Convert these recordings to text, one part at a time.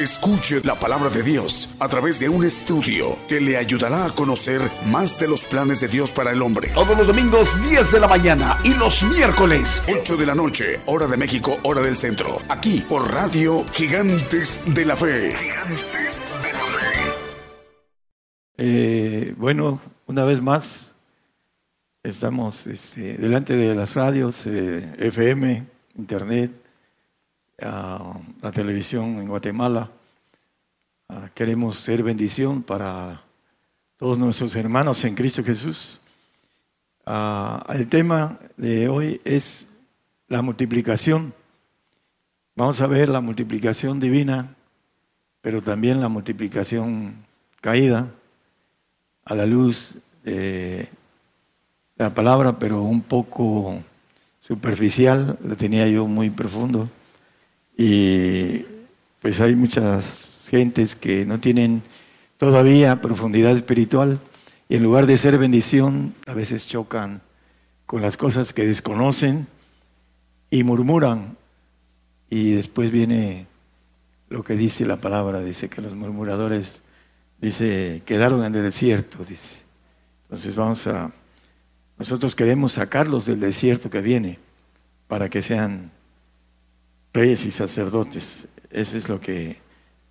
Escuche la palabra de Dios a través de un estudio que le ayudará a conocer más de los planes de Dios para el hombre. Todos los domingos 10 de la mañana y los miércoles 8 de la noche, hora de México, hora del centro. Aquí por Radio Gigantes de la Fe. Gigantes de la Fe. Eh, bueno, una vez más, estamos este, delante de las radios, eh, FM, Internet, la televisión en Guatemala. Ah, queremos ser bendición para todos nuestros hermanos en Cristo Jesús. Ah, el tema de hoy es la multiplicación. Vamos a ver la multiplicación divina, pero también la multiplicación caída a la luz de la palabra, pero un poco superficial, la tenía yo muy profundo. Y pues hay muchas gentes que no tienen todavía profundidad espiritual y en lugar de ser bendición, a veces chocan con las cosas que desconocen y murmuran. Y después viene lo que dice la palabra, dice que los murmuradores, dice, quedaron en el desierto, dice. Entonces vamos a, nosotros queremos sacarlos del desierto que viene para que sean reyes y sacerdotes. Eso es lo que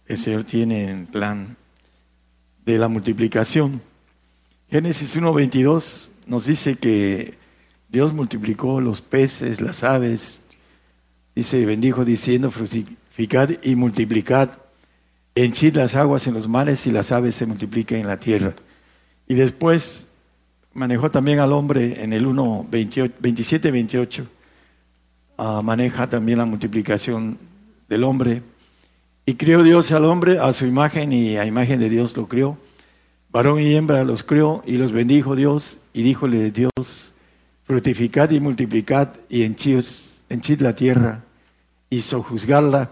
el Señor tiene en plan de la multiplicación. Génesis 1.22 nos dice que Dios multiplicó los peces, las aves, dice, bendijo diciendo, fructificad y multiplicad, henchid las aguas en los mares y las aves se multipliquen en la tierra. Y después manejó también al hombre en el 1, 27, 28 Ah, maneja también la multiplicación del hombre. Y crió Dios al hombre a su imagen y a imagen de Dios lo crió. Varón y hembra los crió y los bendijo Dios y díjole Dios, fructificad y multiplicad y henchid, la tierra y sojuzgarla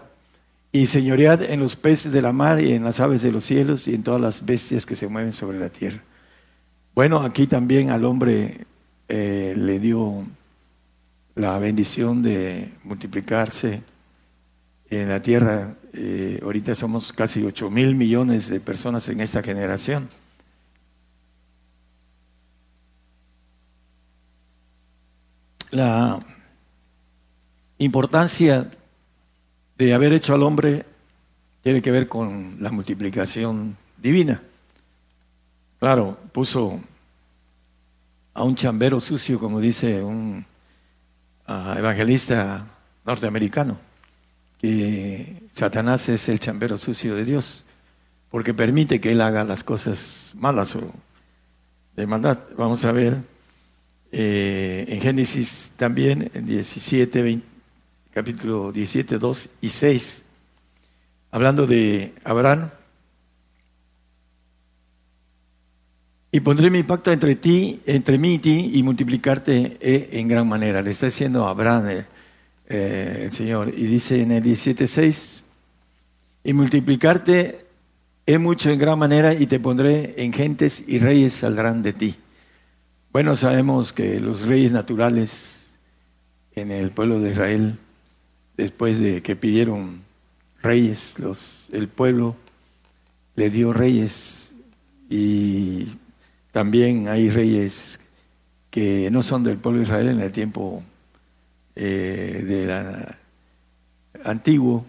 y señoread en los peces de la mar y en las aves de los cielos y en todas las bestias que se mueven sobre la tierra. Bueno, aquí también al hombre eh, le dio la bendición de multiplicarse en la tierra. Eh, ahorita somos casi 8 mil millones de personas en esta generación. La importancia de haber hecho al hombre tiene que ver con la multiplicación divina. Claro, puso a un chambero sucio, como dice un evangelista norteamericano, que Satanás es el chambero sucio de Dios, porque permite que él haga las cosas malas o de maldad. Vamos a ver eh, en Génesis también, en 17, capítulo 17, 2 y 6, hablando de Abraham, Y pondré mi pacto entre ti, entre mí y ti, y multiplicarte en gran manera. Le está diciendo a Abraham eh, el Señor. Y dice en el 17.6, y multiplicarte he mucho en gran manera, y te pondré en gentes, y reyes saldrán de ti. Bueno, sabemos que los reyes naturales en el pueblo de Israel, después de que pidieron reyes, los, el pueblo le dio reyes y también hay reyes que no son del pueblo de Israel en el tiempo eh, de la, antiguo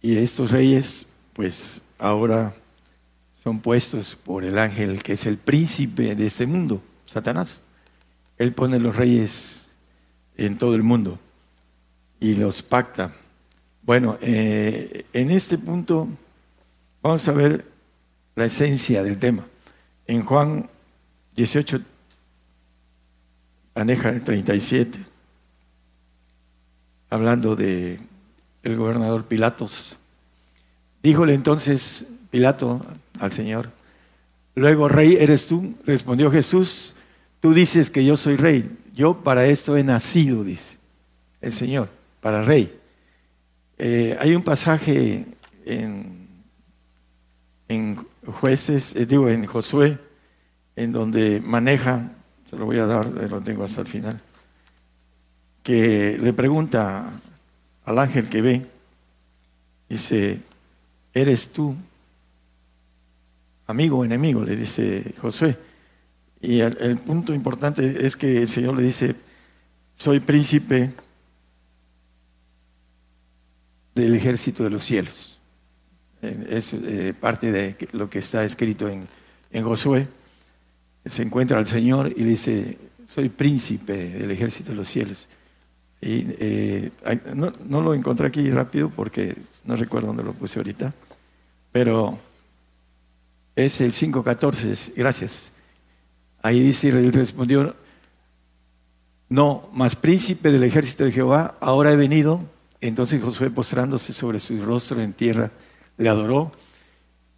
y estos reyes pues ahora son puestos por el ángel que es el príncipe de este mundo, Satanás. Él pone los reyes en todo el mundo y los pacta. Bueno, eh, en este punto vamos a ver la esencia del tema. En Juan 18, aneja el 37, hablando de el gobernador Pilatos. Díjole entonces Pilato al Señor, Luego, rey eres tú, respondió Jesús, tú dices que yo soy rey, yo para esto he nacido, dice el Señor, para rey. Eh, hay un pasaje en, en jueces, eh, digo, en Josué, en donde maneja, se lo voy a dar, eh, lo tengo hasta el final, que le pregunta al ángel que ve, dice, ¿eres tú amigo o enemigo? Le dice Josué. Y el, punto importante es que el Señor le dice, soy príncipe del ejército de los cielos. Es eh, parte de lo que está escrito en, en Josué. Se encuentra al Señor y le dice, soy príncipe del ejército de los cielos. Y eh, no, lo encontré aquí rápido porque no recuerdo dónde lo puse ahorita, pero es el 5.14, gracias. Ahí dice, él respondió, no, más príncipe del ejército de Jehová, ahora he venido. Entonces Josué postrándose sobre su rostro en tierra, le adoró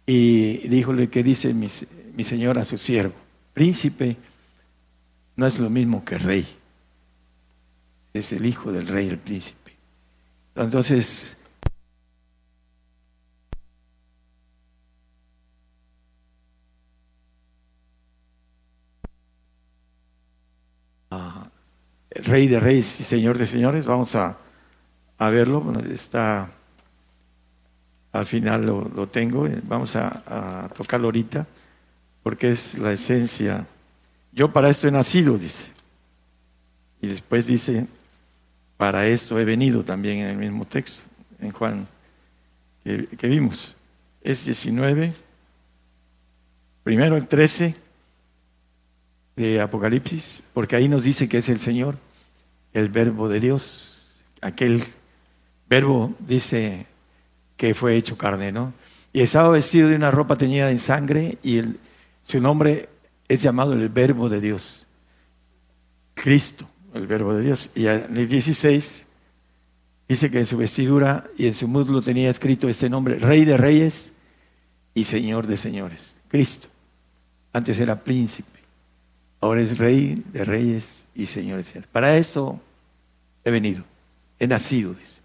y díjole que dice mi señor a su siervo, príncipe no es lo mismo que rey, es el hijo del rey, el príncipe. Entonces, Rey de Reyes y Señor de Señores. Vamos a, verlo. está al final lo, tengo. Vamos a, tocarlo ahorita porque es la esencia. Yo para esto he nacido, dice. Y después dice, para esto he venido también en el mismo texto, en Juan, que, que vimos. Es 19, primero el 13 de Apocalipsis, porque ahí nos dice que es el Señor, el verbo de Dios. Aquel verbo dice que fue hecho carne, ¿no? Y estaba vestido de una ropa teñida en sangre y su nombre es llamado el verbo de Dios. Cristo, el verbo de Dios. Y en el 16 dice que en su vestidura y en su muslo tenía escrito este nombre, Rey de Reyes y Señor de Señores. Cristo. Antes era príncipe. Ahora es rey de reyes y señores. Para esto he venido, he nacido, dice.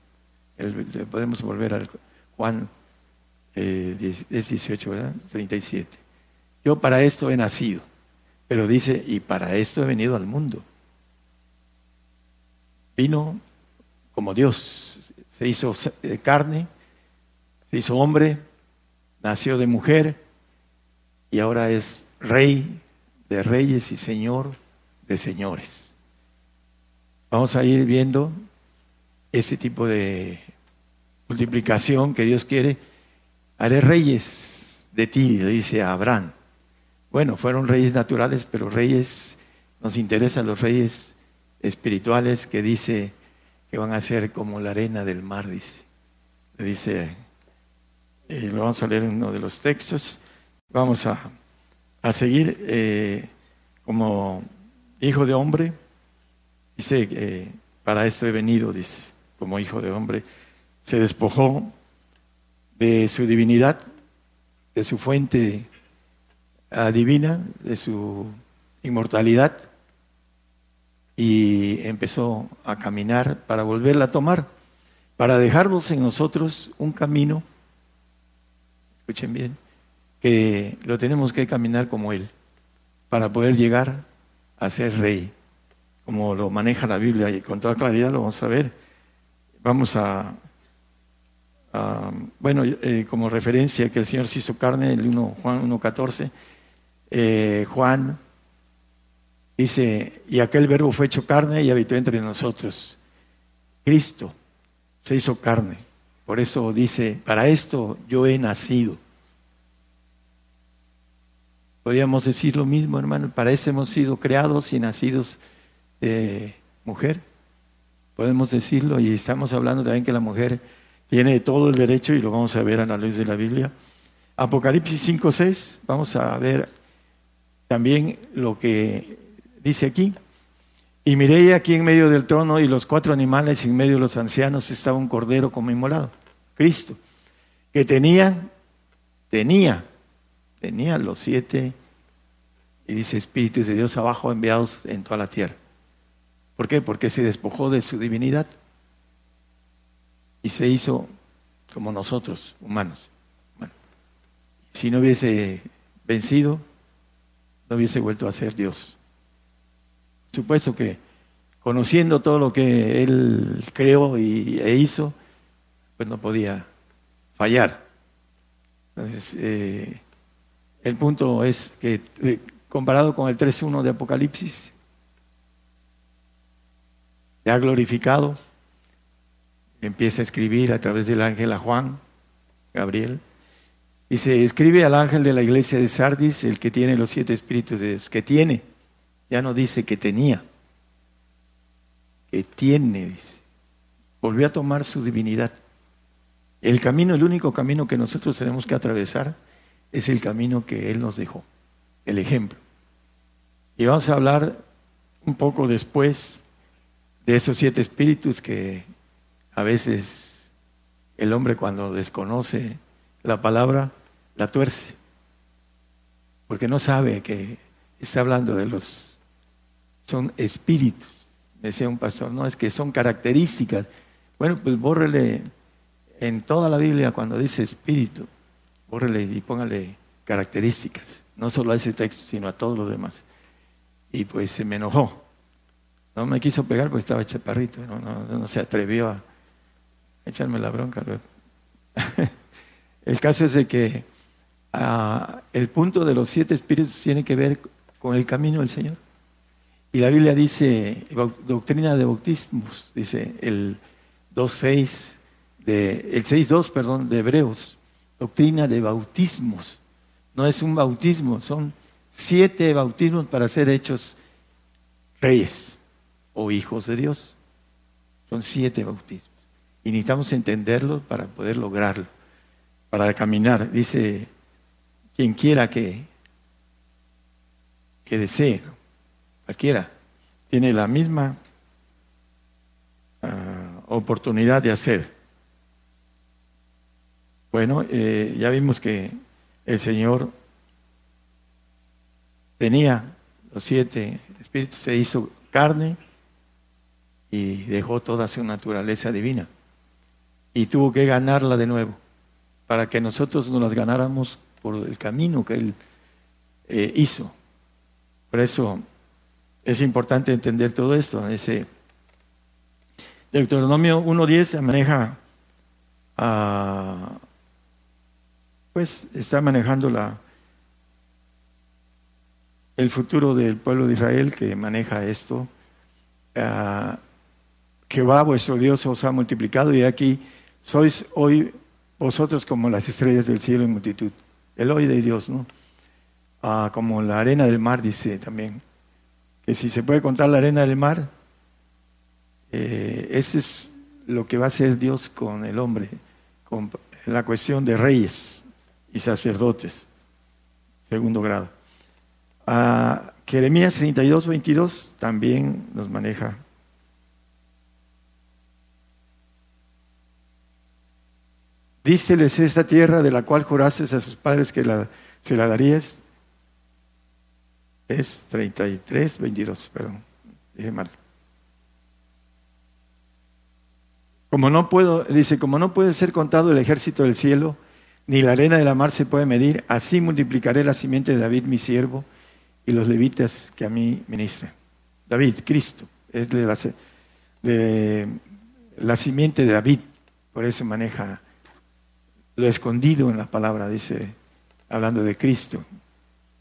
podemos volver al Juan eh, 18, ¿verdad? 37. Yo para esto he nacido, pero dice, y para esto he venido al mundo. Vino como Dios, se hizo carne, se hizo hombre, nació de mujer y ahora es rey de reyes y señor de señores. Vamos a ir viendo ese tipo de multiplicación que Dios quiere. Haré reyes de ti, le dice a Abraham. Bueno, fueron reyes naturales, pero reyes, nos interesan los reyes espirituales que dice que van a ser como la arena del mar, dice. Le dice, eh, lo vamos a leer en uno de los textos. Vamos a a seguir eh, como hijo de hombre. Dice, eh, para esto he venido, dice, como hijo de hombre. Se despojó de su divinidad, de su fuente ah, divina, de su inmortalidad, y empezó a caminar para volverla a tomar, para dejarnos en nosotros un camino, escuchen bien, que lo tenemos que caminar como Él, para poder llegar a ser rey, como lo maneja la Biblia y con toda claridad lo vamos a ver. Vamos a, bueno, eh, como referencia que el Señor se hizo carne, el 1, Juan 1.14, eh, Juan dice, y aquel verbo fue hecho carne y habitó entre nosotros. Cristo se hizo carne. Por eso dice, para esto yo he nacido Podríamos decir lo mismo, hermano. Para eso hemos sido creados y nacidos de mujer. Podemos decirlo y estamos hablando también que la mujer tiene todo el derecho y lo vamos a ver a la luz de la Biblia. Apocalipsis 5.6, vamos a ver también lo que dice aquí. Y miré aquí en medio del trono y los cuatro animales y en medio de los ancianos estaba un cordero como inmolado, Cristo, que tenía, tenía tenía los siete Y dice espíritus de Dios abajo enviados en toda la tierra. ¿Por qué? Porque se despojó de su divinidad y se hizo como nosotros, humanos. Bueno, si no hubiese vencido, no hubiese vuelto a ser Dios. Supuesto que conociendo todo lo que él creó y, e hizo, pues no podía fallar. Entonces, eh, el punto es que eh, comparado con el 3.1 de Apocalipsis, ya glorificado, empieza a escribir a través del ángel a Juan, Gabriel, y se escribe al ángel de la iglesia de Sardis, el que tiene los siete espíritus de Dios, que tiene, ya no dice que tenía, que tiene, dice. Volvió a tomar su divinidad. El camino, el único camino que nosotros tenemos que atravesar es el camino que Él nos dejó, el ejemplo. Y vamos a hablar un poco después de esos siete espíritus que a veces el hombre cuando desconoce la palabra la tuerce, porque no sabe que está hablando de los, son espíritus, decía un pastor, no, es que son características. Bueno, pues bórrele en toda la Biblia cuando dice espíritu, bórrele y póngale características, no solo a ese texto, sino a todos los demás. Y pues se me enojó. No me quiso pegar porque estaba chaparrito, no, no, no se atrevió a echarme la bronca el caso es de que ah, el punto de los siete espíritus tiene que ver con el camino del Señor. Y la Biblia dice, doctrina de bautismos, dice el 2.6, de, el 6.2, perdón, de Hebreos, doctrina de bautismos. No es un bautismo, son siete bautismos para ser hechos reyes o hijos de Dios. Son siete bautismos. Y necesitamos entenderlo para poder lograrlo, para caminar. Dice, quien quiera que, que desee, cualquiera, tiene la misma ah, oportunidad de hacer. Bueno, eh, ya vimos que el Señor tenía los siete espíritus, se hizo carne y dejó toda su naturaleza divina y tuvo que ganarla de nuevo para que nosotros nos las ganáramos por el camino que Él eh, hizo. Por eso es importante entender todo esto. Ese Deuteronomio 1.10 maneja, pues está manejando la, el futuro del pueblo de Israel que maneja esto. Ah, Jehová vuestro Dios os ha multiplicado y aquí sois hoy vosotros como las estrellas del cielo en multitud. El hoy de Dios, ¿no? Ah, como la arena del mar, dice también. Que si se puede contar la arena del mar, eh, ese es lo que va a hacer Dios con el hombre, con la cuestión de reyes y sacerdotes, segundo grado. Ah, Jeremías 32, 22 también nos maneja Díceles esta tierra de la cual jurases a sus padres que la, se la darías. Es 33, 22, perdón, dije mal. Como no puedo, dice, como no puede ser contado el ejército del cielo, ni la arena de la mar se puede medir, así multiplicaré la simiente de David, mi siervo, y los levitas que a mí ministran. David, Cristo, es de la, de la simiente de David, por eso maneja lo escondido en la palabra, dice, hablando de Cristo,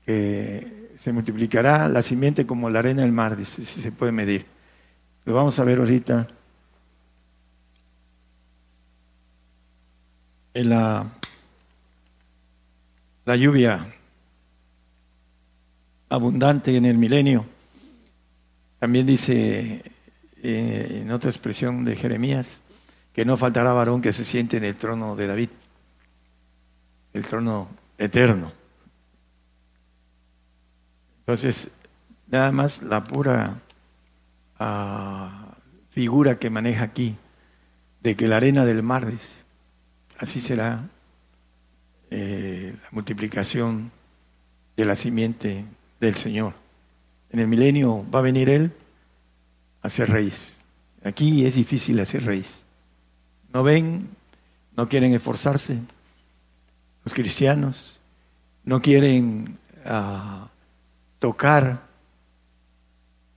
que se multiplicará la simiente como la arena del mar, dice, si se puede medir. Lo vamos a ver ahorita en la, la lluvia abundante en el milenio. También dice eh, en otra expresión de Jeremías que no faltará varón que se siente en el trono de David el trono eterno. Entonces, nada más la pura ah, figura que maneja aquí, de que la arena del mar, así será eh, la multiplicación de la simiente del Señor. En el milenio va a venir Él a ser rey. Aquí es difícil hacer rey. No ven, no quieren esforzarse. Los cristianos no quieren ah, tocar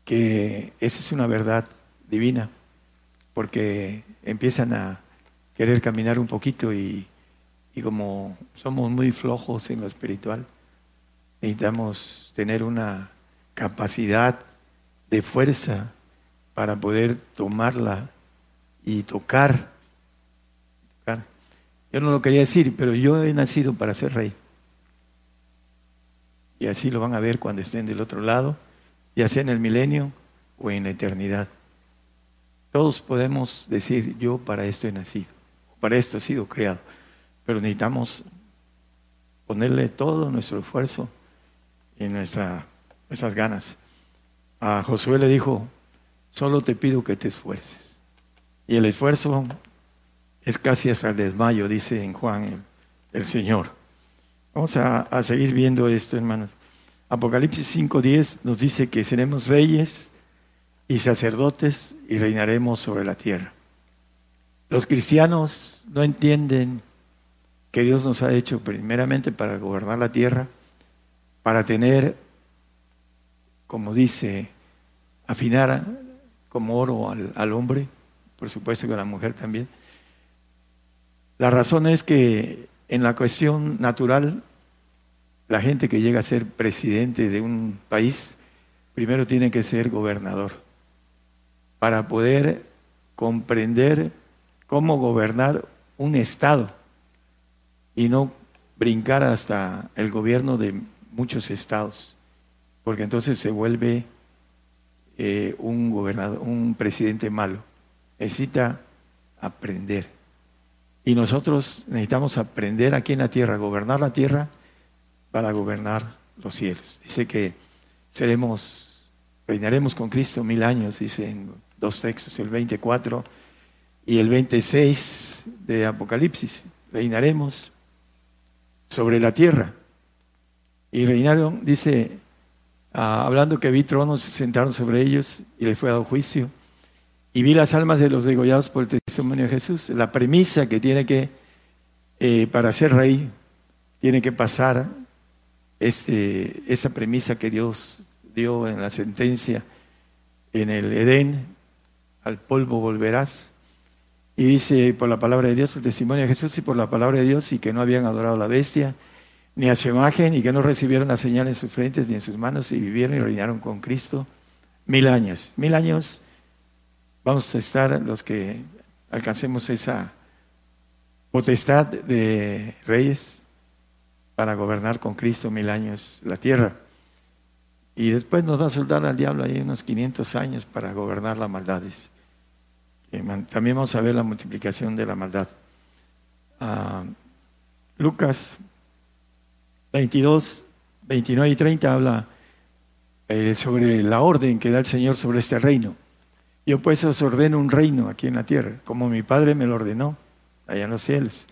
que esa es una verdad divina, porque empiezan a querer caminar un poquito y, y como somos muy flojos en lo espiritual, necesitamos tener una capacidad de fuerza para poder tomarla y tocar. Yo no lo quería decir, pero yo he nacido para ser rey. Y así lo van a ver cuando estén del otro lado, ya sea en el milenio o en la eternidad. Todos podemos decir, yo para esto he nacido, para esto he sido creado, pero necesitamos ponerle todo nuestro esfuerzo y nuestra, nuestras ganas. A Josué le dijo, solo te pido que te esfuerces. Y el esfuerzo es casi hasta el desmayo, dice en Juan el, Señor. Vamos a, a, seguir viendo esto, hermanos. Apocalipsis 5.10 nos dice que seremos reyes y sacerdotes y reinaremos sobre la tierra. Los cristianos no entienden que Dios nos ha hecho primeramente para gobernar la tierra, para tener, como dice, afinar como oro al, hombre, por supuesto que a la mujer también. La razón es que en la cuestión natural, la gente que llega a ser presidente de un país, primero tiene que ser gobernador, para poder comprender cómo gobernar un Estado y no brincar hasta el gobierno de muchos estados, porque entonces se vuelve eh, un gobernador, un presidente malo. Necesita aprender. Y nosotros necesitamos aprender aquí en la tierra, gobernar la tierra para gobernar los cielos. Dice que seremos, reinaremos con Cristo mil años, dice en dos textos, el 24 y el 26 de Apocalipsis. Reinaremos sobre la tierra. Y reinaron, dice, Ah, hablando que vi tronos, se sentaron sobre ellos y les fue dado juicio. Y vi las almas de los degollados por el testimonio de Jesús. La premisa que tiene que, eh, para ser rey, tiene que pasar este, esa premisa que Dios dio en la sentencia en el Edén, al polvo volverás. Y dice por la palabra de Dios, el testimonio de Jesús y por la palabra de Dios, y que no habían adorado a la bestia, ni a su imagen, y que no recibieron la señal en sus frentes ni en sus manos, y vivieron y reinaron con Cristo mil años. Mil años vamos a estar los que alcancemos esa potestad de reyes para gobernar con Cristo mil años la tierra. Y después nos va a soltar al diablo ahí unos 500 años para gobernar las maldades. También vamos a ver la multiplicación de la maldad. Ah, Lucas 22, 29 y 30 habla eh, sobre la orden que da el Señor sobre este reino. Yo pues os ordeno un reino aquí en la tierra, como mi Padre me lo ordenó, allá en los cielos,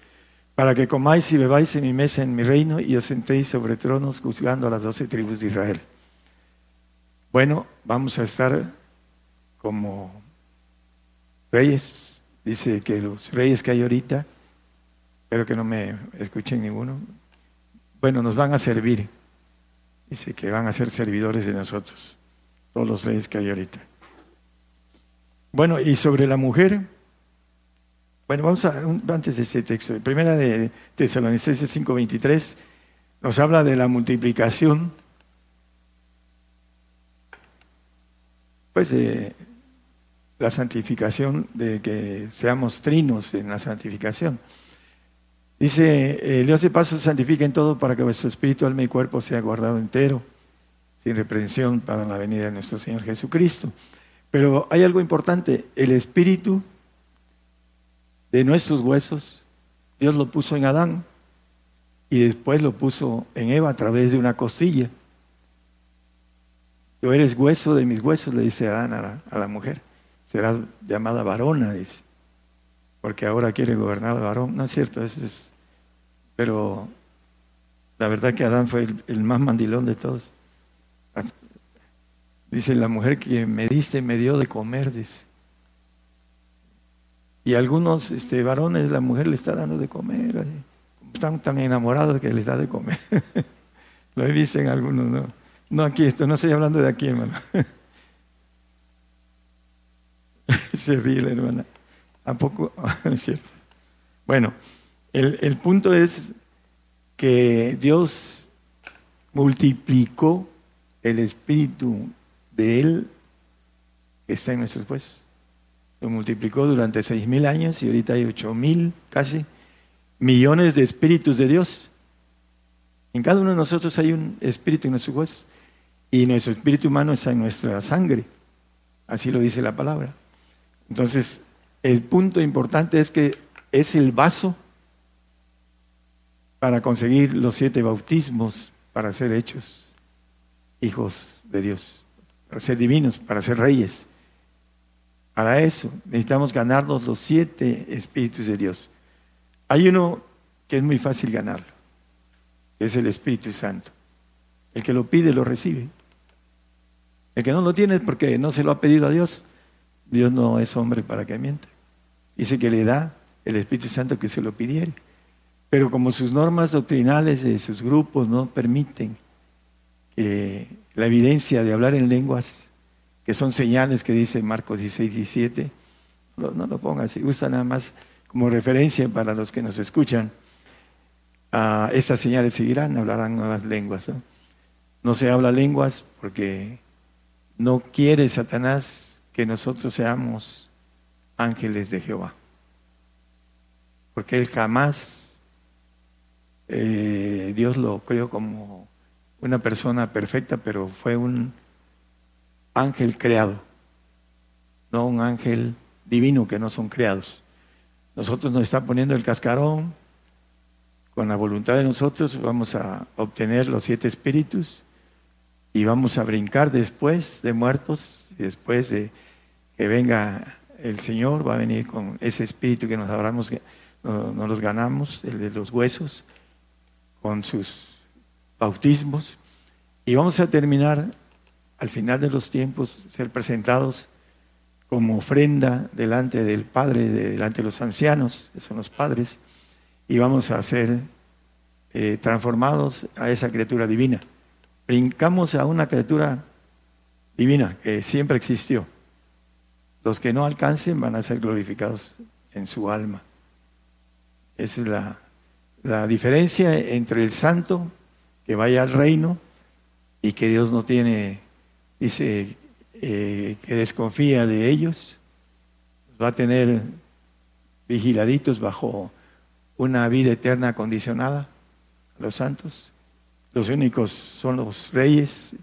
para que comáis y bebáis en mi mesa en mi reino y os sentéis sobre tronos juzgando a las doce tribus de Israel. Bueno, vamos a estar como reyes. Dice que los reyes que hay ahorita, espero que no me escuchen ninguno, bueno, nos van a servir. Dice que van a ser servidores de nosotros, todos los reyes que hay ahorita. Bueno, y sobre la mujer, bueno, vamos a, antes de este texto, primera de Tesalonicenses 5:23, nos habla de la multiplicación, pues de la santificación, de que seamos trinos en la santificación. Dice, eh, Dios de paso santifiquen todo para que vuestro espíritu, alma y cuerpo sea guardado entero, sin reprensión para la venida de nuestro Señor Jesucristo. Pero hay algo importante, el espíritu de nuestros huesos, Dios lo puso en Adán y después lo puso en Eva a través de una costilla. Tú eres hueso de mis huesos, le dice Adán a la, mujer. Serás llamada varona, dice porque ahora quiere gobernar el varón. No es cierto, es, pero la verdad que Adán fue el, más mandilón de todos. Dice la mujer que me diste me dio de comer. Y algunos este, varones, la mujer le está dando de comer. Están tan enamorados que les da de comer. Lo he visto en algunos, no. No aquí, esto no estoy hablando de aquí, hermano. Se ríe la hermana. ¿A poco? es cierto. Bueno, el, el punto es que Dios multiplicó el espíritu de Él está en nuestros huesos. Lo multiplicó durante seis mil años y ahorita hay ocho mil casi millones de espíritus de Dios. En cada uno de nosotros hay un espíritu en nuestros huesos y nuestro espíritu humano está en nuestra sangre. Así lo dice la palabra. Entonces, el punto importante es que es el vaso para conseguir los siete bautismos, para ser hechos hijos de Dios, para ser divinos, para ser reyes. Para eso necesitamos ganarnos los siete espíritus de Dios. Hay uno que es muy fácil ganarlo, que es el Espíritu Santo. El que lo pide lo recibe. El que no lo tiene es porque no se lo ha pedido a Dios. Dios no es hombre para que mienta. Dice que le da el Espíritu Santo que se lo pidiere. Pero como sus normas doctrinales de sus grupos no permiten que la evidencia de hablar en lenguas, que son señales que dice Marcos 16, 17, no, no lo ponga así, usa nada más como referencia para los que nos escuchan. Ah, estas señales seguirán, hablarán nuevas lenguas. ¿no? no se habla lenguas porque no quiere Satanás que nosotros seamos ángeles de Jehová. Porque él jamás, eh, Dios lo creó como una persona perfecta, pero fue un ángel creado, no un ángel divino que no son creados. Nosotros nos está poniendo el cascarón, con la voluntad de nosotros vamos a obtener los siete espíritus y vamos a brincar después de muertos, después de que venga el Señor, va a venir con ese espíritu que nos hablamos, no, no los ganamos, el de los huesos, con sus bautismos, y vamos a terminar al final de los tiempos, ser presentados como ofrenda delante del Padre, delante de los ancianos, que son los padres, y vamos a ser eh, transformados a esa criatura divina brincamos a una criatura divina que siempre existió. Los que no alcancen van a ser glorificados en su alma. Esa es la, diferencia entre el santo que vaya al reino y que Dios no tiene, dice, eh, que desconfía de ellos, va a tener vigiladitos bajo una vida eterna condicionada, los santos. Los únicos son los reyes,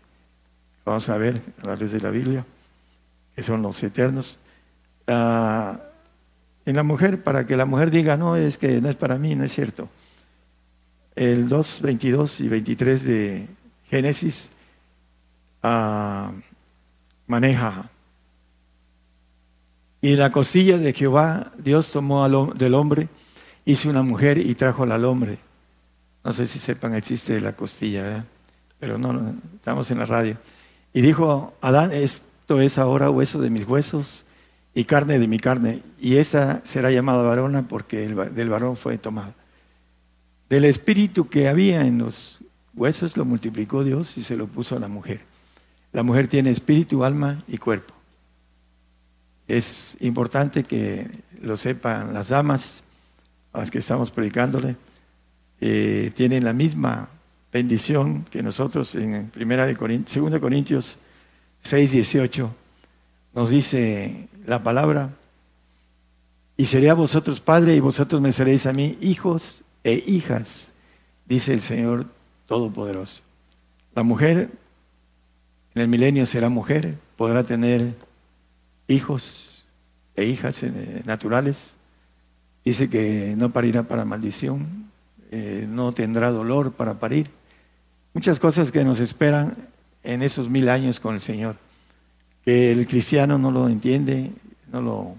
vamos a ver a la luz de la Biblia, que son los eternos. Ah, en la mujer, para que la mujer diga, no, es que no es para mí, no es cierto. El 2, 22 y 23 de Génesis ah, maneja. Y la costilla de Jehová, Dios tomó del hombre, hizo una mujer y trajo al hombre. No sé si sepan el chiste de la costilla, ¿verdad? Pero no, estamos en la radio. Y dijo Adán, esto es ahora hueso de mis huesos y carne de mi carne. Y esa será llamada varona porque del varón fue tomada. Del espíritu que había en los huesos lo multiplicó Dios y se lo puso a la mujer. La mujer tiene espíritu, alma y cuerpo. Es importante que lo sepan las damas a las que estamos predicándole eh, tienen la misma bendición que nosotros en primera de Corintios, 2 Corintios 6, 18 nos dice la palabra, y seré a vosotros padre y vosotros me seréis a mí hijos e hijas, dice el Señor Todopoderoso. La mujer en el milenio será mujer, podrá tener hijos e hijas eh, naturales. Dice que no parirá para maldición, eh, no tendrá dolor para parir. Muchas cosas que nos esperan en esos mil años con el Señor, que el cristiano no lo entiende, no lo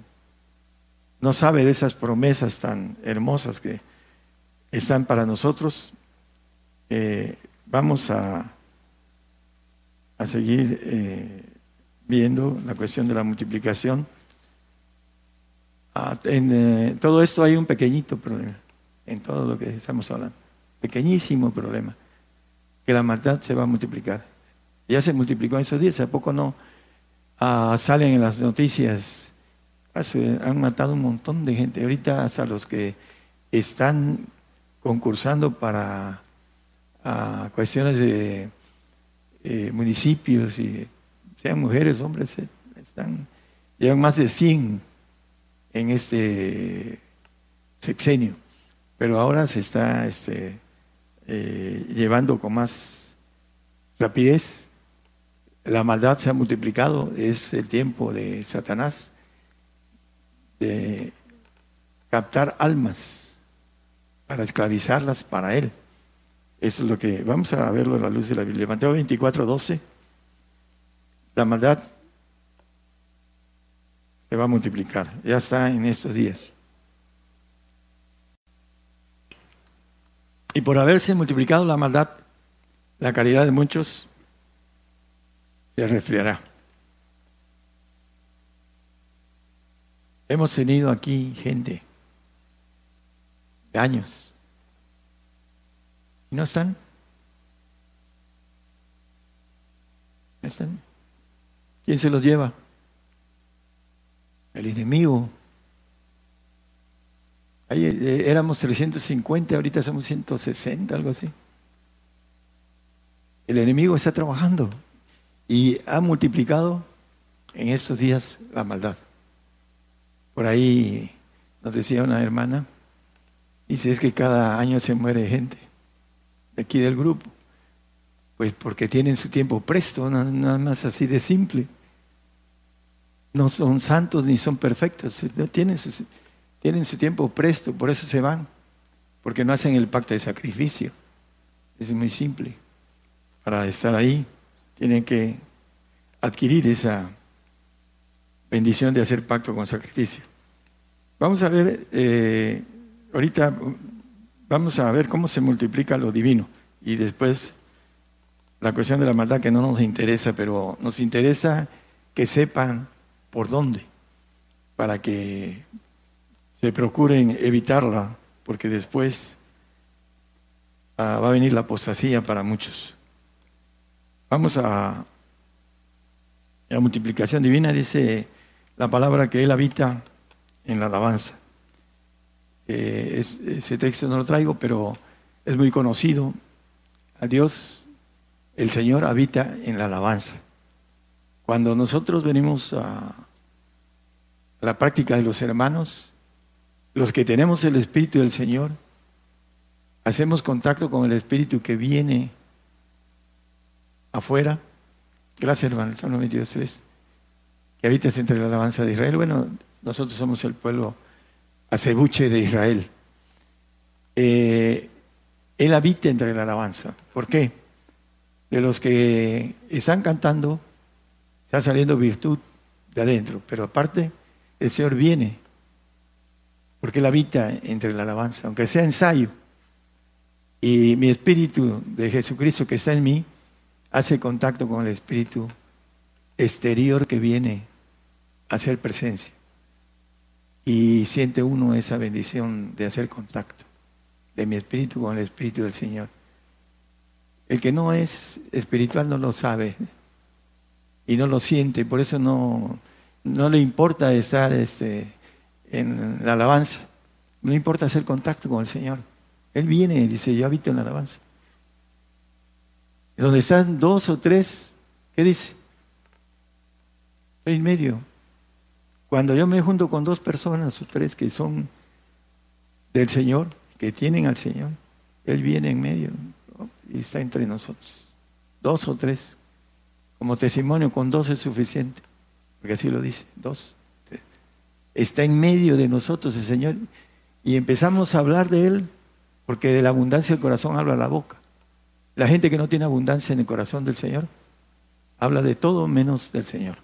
no sabe de esas promesas tan hermosas que están para nosotros. Eh, vamos a, a seguir eh, viendo la cuestión de la multiplicación. Ah, en eh, todo esto hay un pequeñito problema, en todo lo que estamos hablando. Pequeñísimo problema, que la maldad se va a multiplicar. Ya se multiplicó en esos días, ¿a poco no? Ah, salen en las noticias, ah, han matado un montón de gente. Ahorita hasta los que están concursando para cuestiones de eh, municipios, y sean mujeres, hombres, eh, están, llevan más de 100 en este sexenio, pero ahora se está este, eh, llevando con más rapidez. La maldad se ha multiplicado, es el tiempo de Satanás de captar almas para esclavizarlas para él. Eso es lo que vamos a verlo a la luz de la Biblia. Mateo 24, 12. La maldad se va a multiplicar. Ya está en estos días. Y por haberse multiplicado la maldad, la caridad de muchos se resfriará. Hemos tenido aquí gente años ¿No están? ¿No están? ¿Quién se los lleva? El enemigo. Ahí eh, éramos 350, ahorita somos 160, algo así. El enemigo está trabajando y ha multiplicado en estos días la maldad. Por ahí nos decía una hermana, dice, es que cada año se muere gente aquí del grupo. Pues porque tienen su tiempo presto, nada más así de simple. No son santos ni son perfectos, tienen su, tienen su tiempo presto, por eso se van, porque no hacen el pacto de sacrificio. Es muy simple. Para estar ahí, tienen que adquirir esa bendición de hacer pacto con sacrificio. Vamos a ver, eh, ahorita vamos a ver cómo se multiplica lo divino y después la cuestión de la maldad que no nos interesa, pero nos interesa que sepan por dónde, para que se procuren evitarla, porque después ah, va a venir la apostasía para muchos. Vamos a la multiplicación divina, dice la palabra que Él habita en la alabanza. Eh, ese texto no lo traigo, pero es muy conocido. A Dios, el Señor habita en la alabanza. Cuando nosotros venimos a la práctica de los hermanos, los que tenemos el Espíritu del Señor, hacemos contacto con el Espíritu que viene afuera. Gracias, hermano. Salmo 22.3. Que habitas entre la alabanza de Israel. Bueno, nosotros somos el pueblo acebuche de Israel. Eh, él habita entre la alabanza. ¿Por qué? De los que están cantando, está saliendo virtud de adentro, pero aparte el Señor viene, porque Él habita entre la alabanza, aunque sea ensayo. Y mi espíritu de Jesucristo que está en mí hace contacto con el espíritu exterior que viene a hacer presencia y siente uno esa bendición de hacer contacto de mi espíritu con el espíritu del Señor. El que no es espiritual no lo sabe y no lo siente, por eso no, no le importa estar este, en la alabanza, no le importa hacer contacto con el Señor. Él viene y dice, yo habito en la alabanza. Donde están dos o tres, ¿qué dice? en medio. Cuando yo me junto con dos personas o tres que son del Señor, que tienen al Señor, Él viene en medio y está entre nosotros. Dos o tres. Como testimonio, con dos es suficiente, porque así lo dice, dos. Está en medio de nosotros el Señor y empezamos a hablar de Él, porque de la abundancia del corazón habla la boca. La gente que no tiene abundancia en el corazón del Señor habla de todo menos del Señor.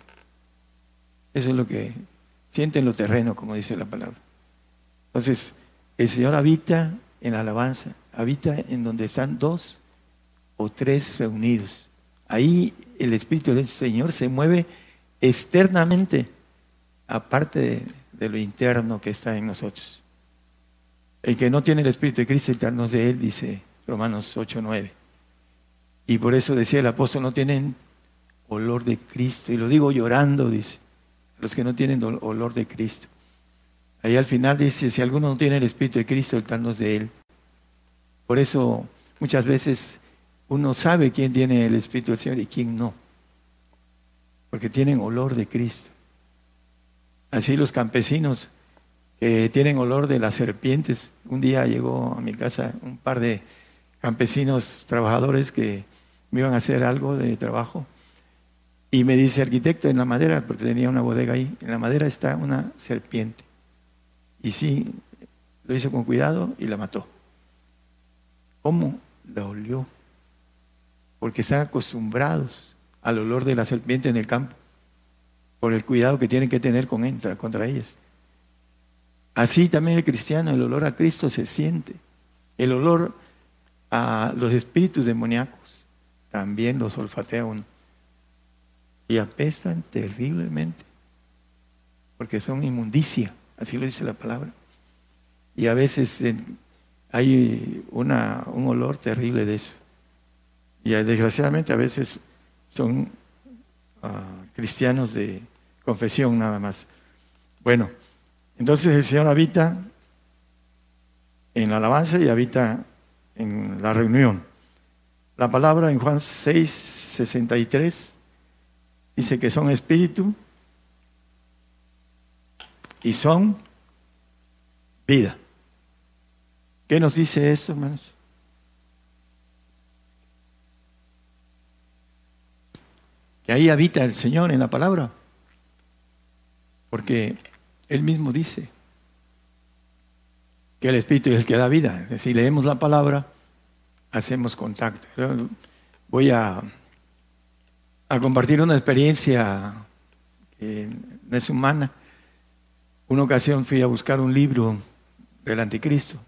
Eso es lo que Sienten lo terreno, como dice la palabra. Entonces, el Señor habita en la alabanza, habita en donde están dos o tres reunidos. Ahí el Espíritu del Señor se mueve externamente, aparte de, lo interno que está en nosotros. El que no tiene el Espíritu de Cristo, el de Él, dice Romanos 8, 9. Y por eso decía el apóstol, no tienen olor de Cristo. Y lo digo llorando, dice, los que no tienen olor de Cristo. Ahí al final dice, si alguno no tiene el Espíritu de Cristo, el tal no es de Él. Por eso muchas veces uno sabe quién tiene el Espíritu del Señor y quién no. Porque tienen olor de Cristo. Así los campesinos que tienen olor de las serpientes. Un día llegó a mi casa un par de campesinos trabajadores que me iban a hacer algo de trabajo. Y me dice, arquitecto, en la madera, porque tenía una bodega ahí, en la madera está una serpiente. Y sí, lo hizo con cuidado y la mató. ¿Cómo? La olió. Porque están acostumbrados al olor de la serpiente en el campo, por el cuidado que tienen que tener con contra ellas. Así también el cristiano, el olor a Cristo se siente. El olor a los espíritus demoníacos también los olfatea uno. Y apestan terriblemente, porque son inmundicia. Así lo dice la palabra. Y a veces hay una, un olor terrible de eso. Y desgraciadamente a veces son ah, cristianos de confesión nada más. Bueno, entonces el Señor habita en la alabanza y habita en la reunión. La palabra en Juan 6, 63 dice que son espíritu, y son vida. ¿Qué nos dice eso, hermanos? Que ahí habita el Señor en la palabra. Porque Él mismo dice que el Espíritu es el que da vida. Si leemos la palabra, hacemos contacto. Voy a, a compartir una experiencia que no es humana una ocasión fui a buscar un libro del anticristo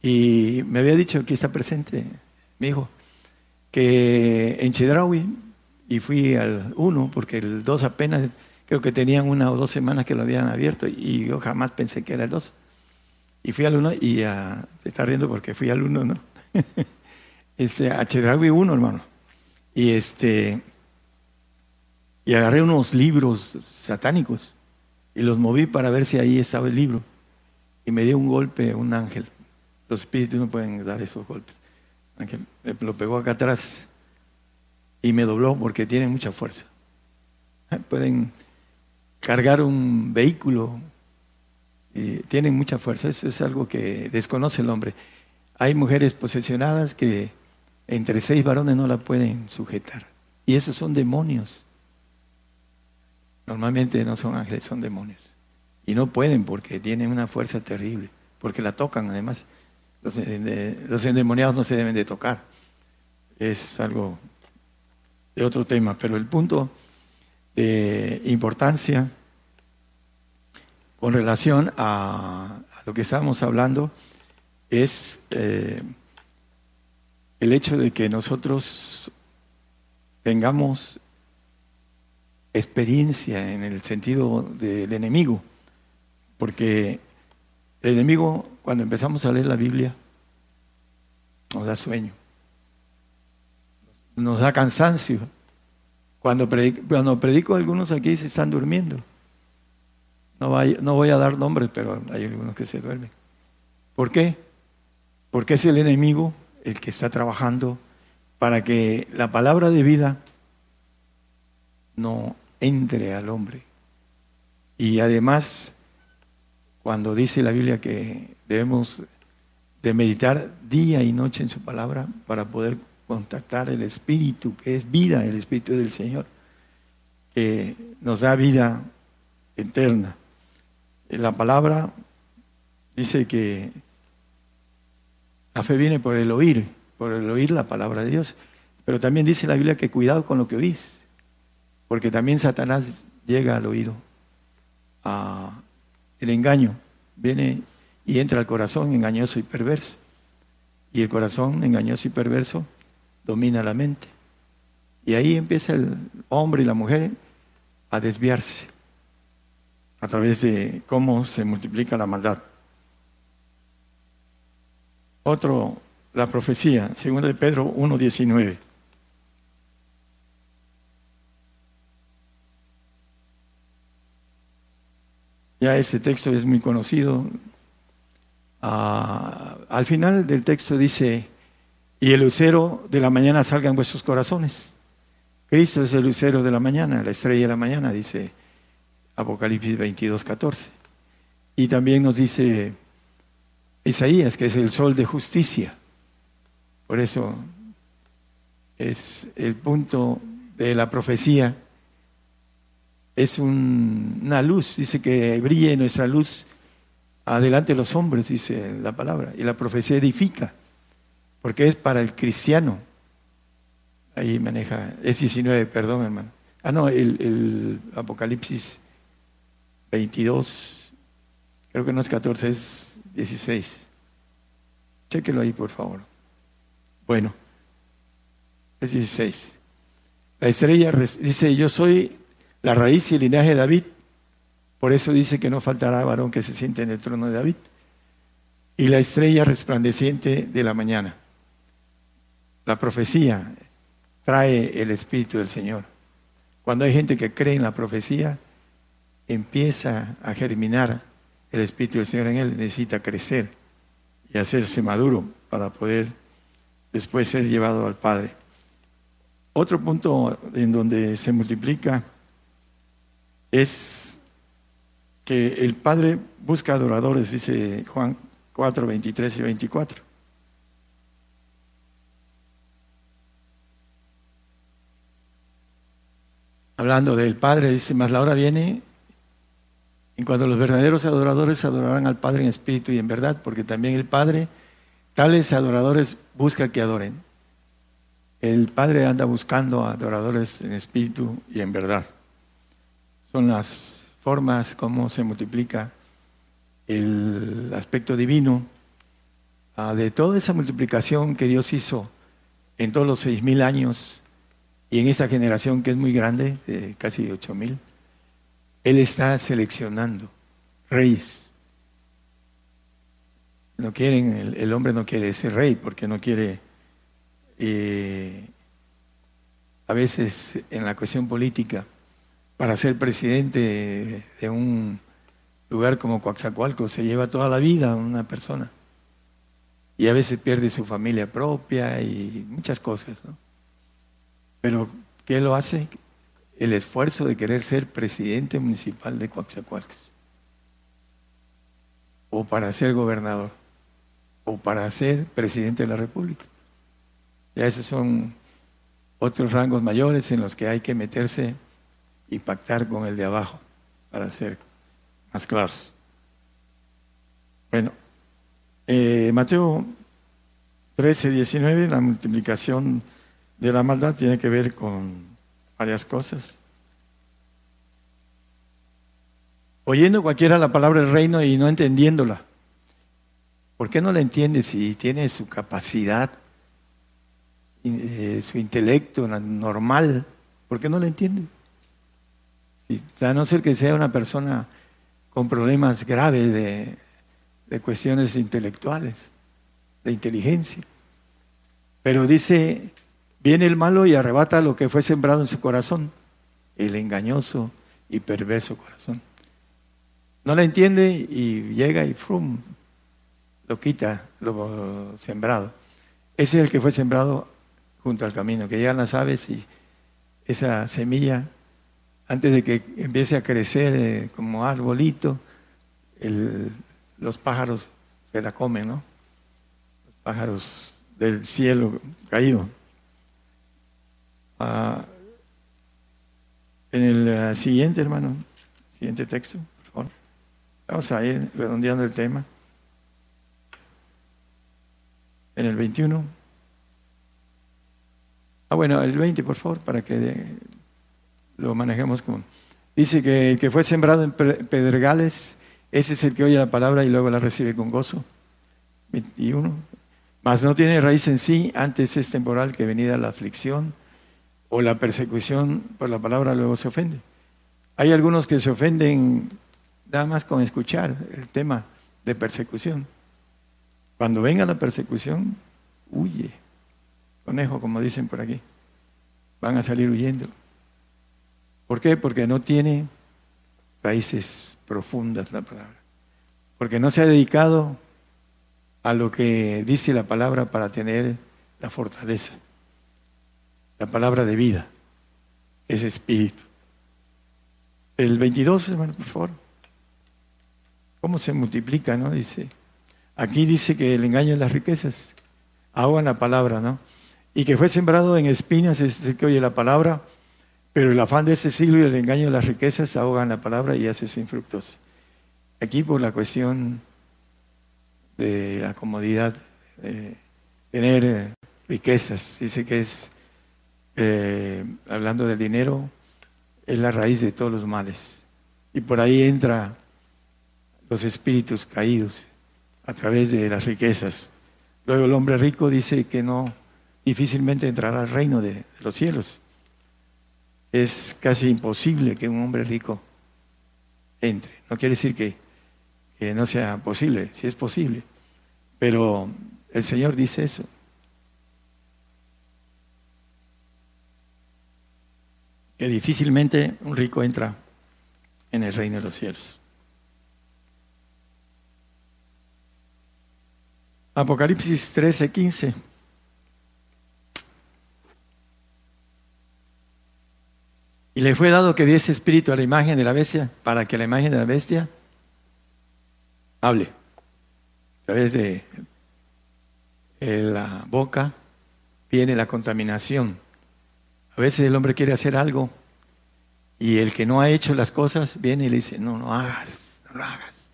y me había dicho que está presente mi hijo, que en Chedraui, y fui al uno, porque el dos apenas, creo que tenían una o dos semanas que lo habían abierto, y yo jamás pensé que era el dos. Y fui al uno, y se está riendo porque fui al uno, ¿no? este, a Chedraui uno, hermano. Y este, y agarré unos libros satánicos y los moví para ver si ahí estaba el libro. Y me dio un golpe un ángel. Los espíritus no pueden dar esos golpes. Ángel me lo pegó acá atrás y me dobló porque tienen mucha fuerza. Pueden cargar un vehículo y tienen mucha fuerza. Eso es algo que desconoce el hombre. Hay mujeres posesionadas que entre seis varones no la pueden sujetar. Y esos son demonios. Normalmente no son ángeles, son demonios. Y no pueden porque tienen una fuerza terrible, porque la tocan además. Los, endemoniados no se deben de tocar. Es algo de otro tema, pero el punto de importancia con relación a, lo que estamos hablando es eh, el hecho de que nosotros tengamos experiencia en el sentido del enemigo, porque el enemigo, cuando empezamos a leer la Biblia, nos da sueño, nos da cansancio. Cuando predico, cuando predico algunos aquí se están durmiendo. No, no voy a dar nombres, pero hay algunos que se duermen. ¿Por qué? Porque es el enemigo el que está trabajando para que la palabra de vida no entre al hombre. Y además, cuando dice la Biblia que debemos de meditar día y noche en su palabra para poder contactar el Espíritu, que es vida, el Espíritu del Señor, que nos da vida eterna. La palabra dice que la fe viene por el oír, por el oír la palabra de Dios. Pero también dice la Biblia que cuidado con lo que oís. Porque también Satanás llega al oído. el engaño viene y entra al corazón engañoso y perverso. Y el corazón engañoso y perverso domina la mente. Y ahí empieza el hombre y la mujer a desviarse a través de cómo se multiplica la maldad. Otro, la profecía, segunda de Pedro 1.19. Ya ese texto es muy conocido. Ah, al final del texto dice, y el lucero de la mañana salga en vuestros corazones. Cristo es el lucero de la mañana, la estrella de la mañana, dice Apocalipsis 22, 14. Y también nos dice Isaías, que es el sol de justicia. Por eso es el punto de la profecía. Es una luz, dice que brille nuestra luz adelante de los hombres, dice la palabra. Y la profecía edifica, porque es para el cristiano. Ahí maneja, es 19, perdón hermano. Ah, no, el, el Apocalipsis 22, creo que no es 14, es 16. Chéquelo ahí, por favor. Bueno, es 16. La estrella dice, yo soy la raíz y el linaje de David. Por eso dice que no faltará varón que se siente en el trono de David. Y la estrella resplandeciente de la mañana. La profecía trae el Espíritu del Señor. Cuando hay gente que cree en la profecía, empieza a germinar el Espíritu del Señor en él, necesita crecer y hacerse maduro para poder después ser llevado al Padre. Otro punto en donde se multiplica es que el Padre busca adoradores, dice Juan 4, 23 y 24. Hablando del Padre, dice, más la hora viene en cuanto los verdaderos adoradores adorarán al Padre en espíritu y en verdad, porque también el Padre, tales adoradores, busca que adoren. El Padre anda buscando adoradores en espíritu y en verdad. Son las formas como se multiplica el aspecto divino ah, de toda esa multiplicación que Dios hizo en todos los seis mil años y en esta generación que es muy grande, de casi ocho mil él está seleccionando reyes. No quieren, el, hombre no quiere ese rey porque no quiere, eh, a veces en la cuestión política, para ser presidente de un lugar como Coaxacualco se lleva toda la vida una persona. Y a veces pierde su familia propia y muchas cosas. ¿no? Pero, ¿qué lo hace? el esfuerzo de querer ser presidente municipal de Coaxacualcos, o para ser gobernador, o para ser presidente de la República. Ya esos son otros rangos mayores en los que hay que meterse y pactar con el de abajo para ser más claros. Bueno, eh, Mateo 13, 19, la multiplicación de la maldad tiene que ver con varias cosas. Oyendo cualquiera la palabra del reino y no entendiéndola. ¿Por qué no la entiende si tiene su capacidad, eh, su intelecto normal? ¿Por qué no la entiende? A no ser que sea una persona con problemas graves de, de cuestiones intelectuales, de inteligencia. Pero dice Viene el malo y arrebata lo que fue sembrado en su corazón, el engañoso y perverso corazón. No la entiende y llega y frum, lo quita, lo sembrado. Ese es el que fue sembrado junto al camino, que llegan las aves y esa semilla, antes de que empiece a crecer eh, como arbolito, los pájaros se la comen, ¿no? Los pájaros del cielo caído. Ah, en el eh, siguiente, hermano, siguiente texto, por favor. Vamos a ir redondeando el tema. En el 21. Ah, bueno, el 20, por favor, para que lo manejemos con. Dice que el que fue sembrado en pedregales, ese es el que oye la palabra y luego la recibe con gozo. 21. Mas no tiene raíz en sí, antes es temporal que venida la aflicción o la persecución por la palabra luego se ofende. Hay algunos que se ofenden nada más con escuchar el tema de persecución. Cuando venga la persecución, huye. Conejo, como dicen por aquí. Van a salir huyendo. ¿Por qué? Porque no tiene raíces profundas la palabra. Porque no se ha dedicado a lo que dice la palabra para tener la fortaleza. La palabra de vida es espíritu. El 22, hermano, por favor. ¿Cómo se multiplica, no? Dice. Aquí dice que el engaño de las riquezas ahogan la palabra, ¿no? Y que fue sembrado en espinas, es decir, que oye la palabra, pero el afán de ese siglo y el engaño de las riquezas ahogan la palabra y hace sin fructos. Aquí por la cuestión de la comodidad, de tener eh, riquezas, dice que es, eh, hablando del dinero, es la raíz de todos los males. Y por ahí entra los espíritus caídos a través de las riquezas. Luego el hombre rico dice que no difícilmente entrará al reino de los cielos es casi imposible que un hombre rico entre. No quiere decir que, no sea posible, sí es posible, pero el Señor dice eso. Que difícilmente un rico entra en el reino de los cielos. Apocalipsis 13, 15. Y le fue dado que diese espíritu a la imagen de la bestia para que la imagen de la bestia hable. A través de la boca viene la contaminación. A veces el hombre quiere hacer algo y el que no ha hecho las cosas viene y le dice, no, no hagas, no lo hagas.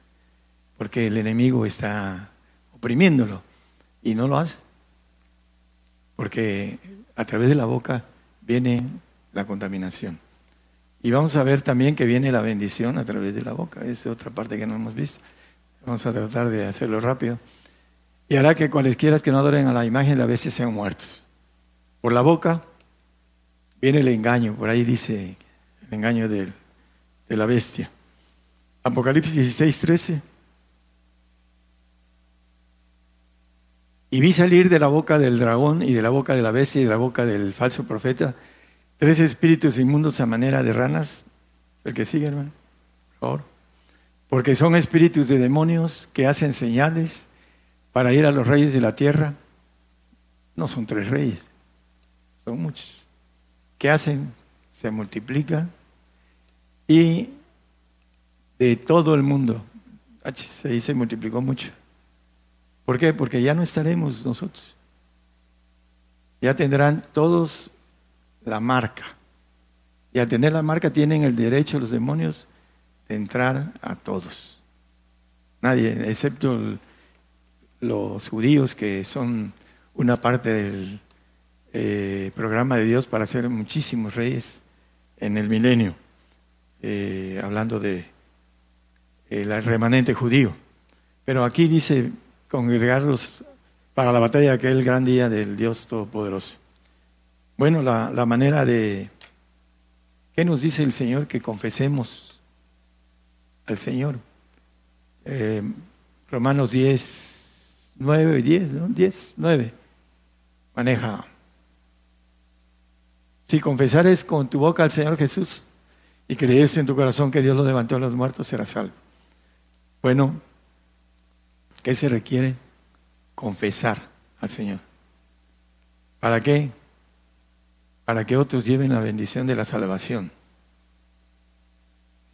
Porque el enemigo está oprimiéndolo y no lo hace. Porque a través de la boca viene la contaminación. Y vamos a ver también que viene la bendición a través de la boca. Es otra parte que no hemos visto. Vamos a tratar de hacerlo rápido. Y hará que cualesquiera que no adoren a la imagen de la bestia sean muertos. Por la boca viene el engaño. Por ahí dice el engaño de, de la bestia. Apocalipsis 16, 13. Y vi salir de la boca del dragón y de la boca de la bestia y de la boca del falso profeta Tres espíritus inmundos a manera de ranas. El que sigue, hermano. Por favor. Porque son espíritus de demonios que hacen señales para ir a los reyes de la tierra. No son tres reyes, son muchos. ¿Qué hacen? Se multiplican y de todo el mundo. Se se multiplicó mucho. ¿Por qué? Porque ya no estaremos nosotros. Ya tendrán todos la marca. Y al tener la marca tienen el derecho los demonios de entrar a todos. Nadie, excepto los judíos que son una parte del eh, programa de Dios para ser muchísimos reyes en el milenio, eh, hablando de el remanente judío. Pero aquí dice congregarlos para la batalla de aquel gran día del Dios Todopoderoso. Bueno, la, manera de... ¿Qué nos dice el Señor? Que confesemos al Señor. Eh, Romanos 10, 9 y 10, ¿no? 10, 9. Maneja. Si confesares con tu boca al Señor Jesús y crees en tu corazón que Dios lo levantó a los muertos, serás salvo. Bueno, ¿qué se requiere? Confesar al Señor. ¿Para qué? Para que otros lleven la bendición de la salvación.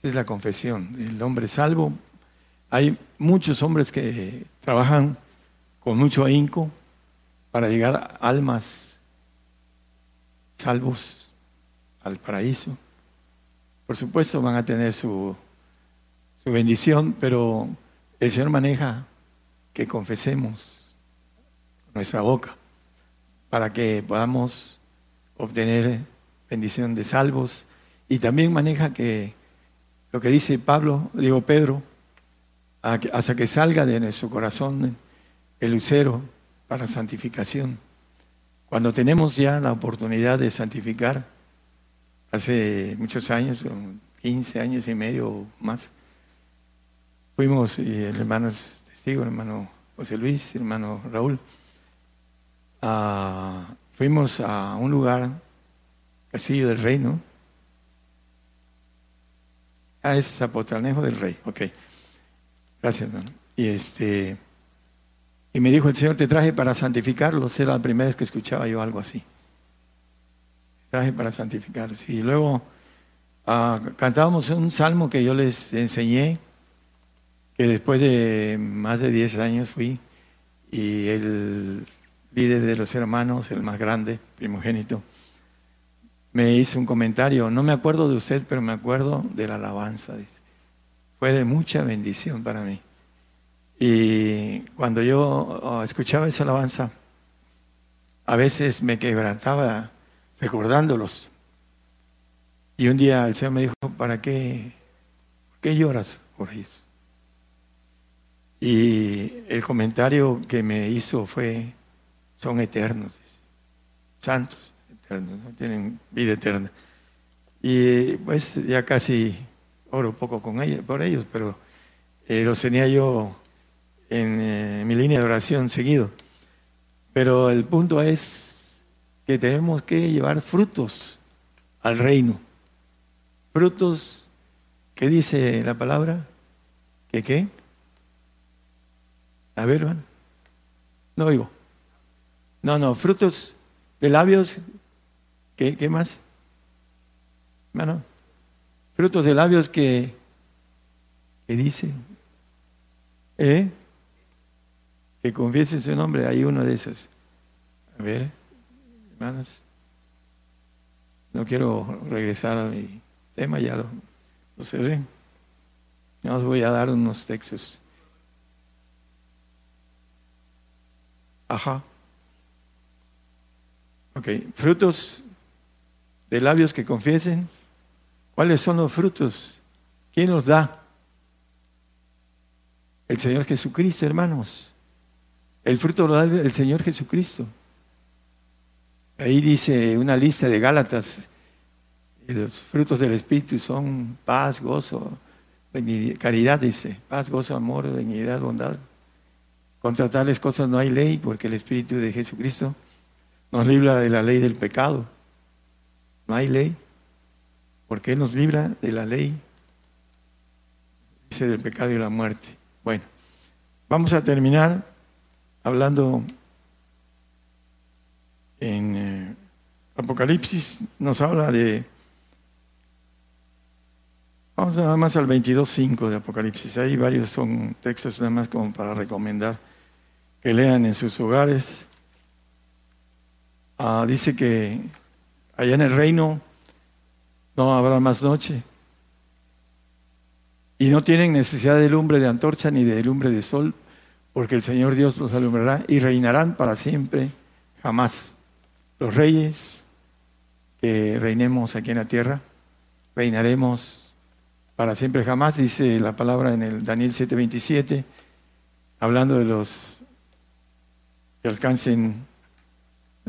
Es la confesión. El hombre salvo. Hay muchos hombres que trabajan con mucho ahínco para llegar a almas salvos al paraíso. Por supuesto van a tener su, su bendición, pero el Señor maneja que confesemos nuestra boca para que podamos obtener bendición de salvos y también maneja que lo que dice Pablo, digo Pedro, hasta que salga de nuestro corazón el lucero para santificación. Cuando tenemos ya la oportunidad de santificar hace muchos años, 15 años y medio más. Fuimos, y el hermano es testigo, el hermano José Luis, el hermano Raúl, fuimos a un lugar, Castillo del Reino. Ah, es Zapotanejo del Rey, ok. Gracias, hermano. Y este y me dijo el Señor, te traje para santificarlos. Era la primera vez que escuchaba yo algo así. Traje para santificarlos. Y luego ah, cantábamos un salmo que yo les enseñé, que después de más de 10 años fui, y el líder de los hermanos, el más grande, primogénito, me hizo un comentario. No me acuerdo de usted, pero me acuerdo de la alabanza. Fue de mucha bendición para mí. Y cuando yo oh, escuchaba esa alabanza, a veces me quebrantaba recordándolos. Y un día el Señor me dijo, ¿para qué, qué lloras por ellos? Y el comentario que me hizo fue, son eternos, santos, eternos, ¿no? tienen vida eterna. Y pues ya casi oro poco con ellos, por ellos, pero eh, los tenía yo en eh, mi línea de oración seguido. Pero el punto es que tenemos que llevar frutos al reino. Frutos, ¿qué dice la palabra? ¿Que qué? A ver. No oigo. No, no, frutos de labios. ¿Qué, qué más? Hermano. Frutos de labios que, que dice. ¿Eh? que confiese su nombre, hay uno de esos. A ver, hermanos, no quiero regresar a mi tema, ya lo, lo cerré. Ya os voy a dar unos textos. Ajá. Ok, frutos de labios que confiesen. ¿Cuáles son los frutos? ¿Quién los da? El Señor Jesucristo, hermanos. El fruto lo da el Señor Jesucristo. Ahí dice una lista de Gálatas. los frutos del Espíritu son paz, gozo, caridad, dice. Paz, gozo, amor, benignidad, bondad. Contra tales cosas no hay ley porque el Espíritu de Jesucristo nos libra de la ley del pecado. No hay ley porque Él nos libra de la ley, dice del pecado y la muerte. Bueno, vamos a terminar hablando en eh, Apocalipsis, nos habla de... Vamos nada más al 22.5 de Apocalipsis. Ahí varios son textos nada más como para recomendar que lean en sus hogares. Ah, dice que allá en el reino no habrá más noche. Y no tienen necesidad de lumbre de antorcha ni de lumbre de sol, porque el Señor Dios los alumbrará y reinarán para siempre, jamás. Los reyes que reinemos aquí en la tierra, reinaremos para siempre, jamás, dice la palabra en el Daniel 7:27, hablando de los que alcancen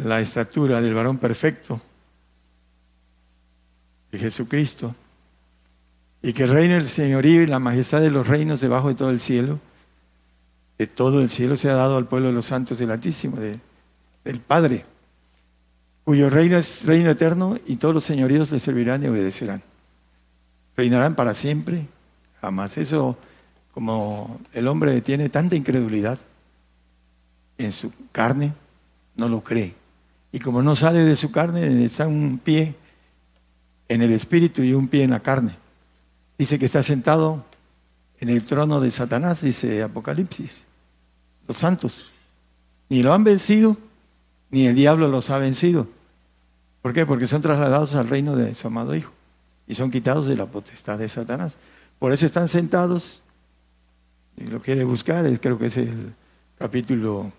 la estatura del varón perfecto, de Jesucristo, y que reine el señorío y la majestad de los reinos debajo de todo el cielo de todo el cielo se ha dado al pueblo de los santos del Altísimo, del Padre, cuyo reino es reino eterno y todos los señoríos le servirán y obedecerán. Reinarán para siempre, jamás. Eso, como el hombre tiene tanta incredulidad en su carne, no lo cree. Y como no sale de su carne, está un pie en el espíritu y un pie en la carne. Dice que está sentado en el trono de Satanás, dice Apocalipsis los santos. Ni lo han vencido, ni el diablo los ha vencido. ¿Por qué? Porque son trasladados al reino de su amado Hijo y son quitados de la potestad de Satanás. Por eso están sentados, y lo quiere buscar, creo que es el capítulo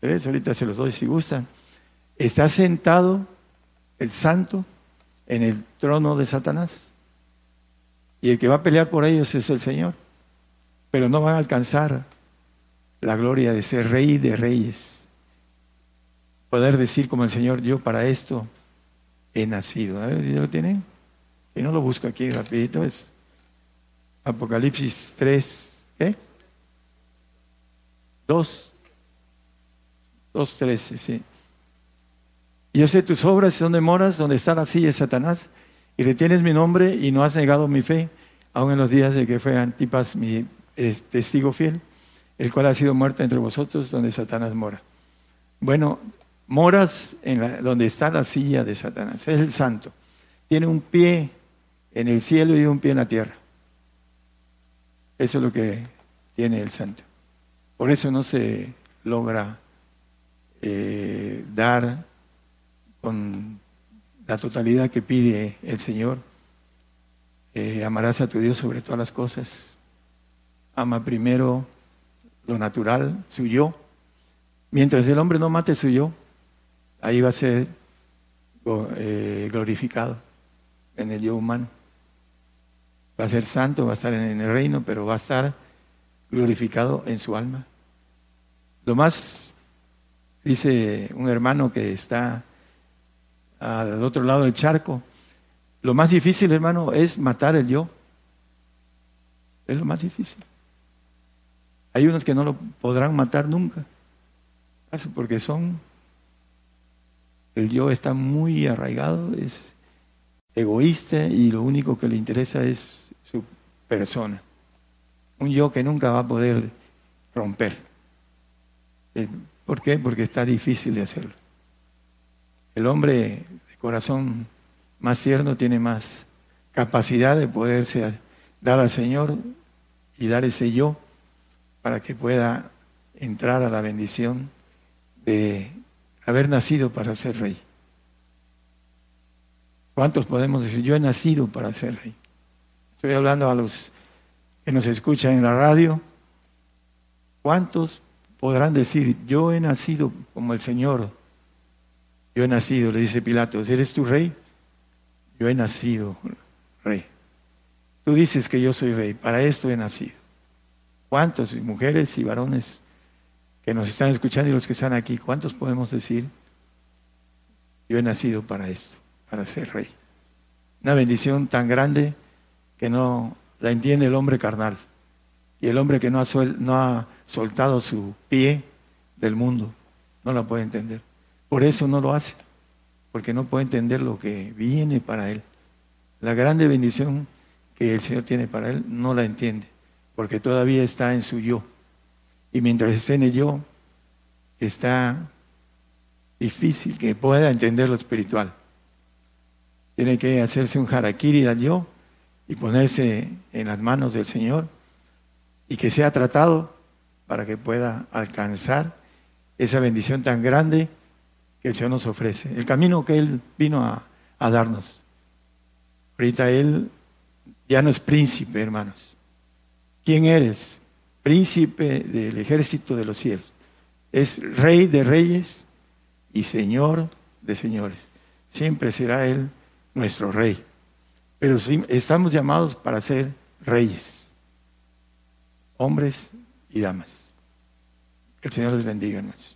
3, ahorita se los doy si gustan. Está sentado el santo en el trono de Satanás. Y el que va a pelear por ellos es el Señor. Pero no van a alcanzar la gloria de ser rey de reyes. Poder decir como el Señor, yo para esto he nacido. A ver si lo tienen. Si no lo busco aquí rapidito, es Apocalipsis 3, ¿qué? 2, 2, 13, Yo sé tus obras, donde moras, donde está la silla de Satanás, y retienes mi nombre y no has negado mi fe, aun en los días de que fue Antipas mi testigo fiel, el cual ha sido muerto entre vosotros, donde Satanás mora. Bueno, moras en donde está la silla de Satanás, es el santo. Tiene un pie en el cielo y un pie en la tierra. Eso es lo que tiene el santo. Por eso no se logra eh, dar con la totalidad que pide el Señor. Eh, amarás a tu Dios sobre todas las cosas. Ama primero lo natural, su yo. Mientras el hombre no mate su yo, ahí va a ser eh, glorificado en el yo humano. Va a ser santo, va a estar en el reino, pero va a estar glorificado en su alma. Lo más, dice un hermano que está al otro lado del charco, lo más difícil, hermano, es matar el yo. Es lo más difícil. Hay unos que no lo podrán matar nunca, porque son, el yo está muy arraigado, es egoísta y lo único que le interesa es su persona. Un yo que nunca va a poder romper. Eh, ¿Por qué? Porque está difícil de hacerlo. El hombre de corazón más tierno tiene más capacidad de poderse dar al Señor y dar ese yo para que pueda entrar a la bendición de haber nacido para ser rey. ¿Cuántos podemos decir, yo he nacido para ser rey? Estoy hablando a los que nos escuchan en la radio. ¿Cuántos podrán decir, yo he nacido como el Señor? Yo he nacido, le dice Pilato, ¿eres tu rey? Yo he nacido rey. Tú dices que yo soy rey, para esto he nacido. ¿Cuántos mujeres y varones que nos están escuchando y los que están aquí, cuántos podemos decir, yo he nacido para esto? para ser rey. Una bendición tan grande que no la entiende el hombre carnal. Y el hombre que no ha, no ha soltado su pie del mundo no la puede entender. Por eso no lo hace, porque no puede entender lo que viene para él. La grande bendición que el Señor tiene para él no la entiende, porque todavía está en su yo. Y mientras esté en el yo, está difícil que pueda entender lo espiritual. Tiene que hacerse un harakiri al yo y ponerse en las manos del Señor y que sea tratado para que pueda alcanzar esa bendición tan grande el Señor nos ofrece. El camino que Él vino a, a darnos. Ahorita Él ya no es príncipe, hermanos. ¿Quién eres? Príncipe del ejército de los cielos. Es rey de reyes y señor de señores. Siempre será Él nuestro rey. Pero estamos llamados para ser reyes, hombres y damas. Que el Señor les bendiga, hermanos.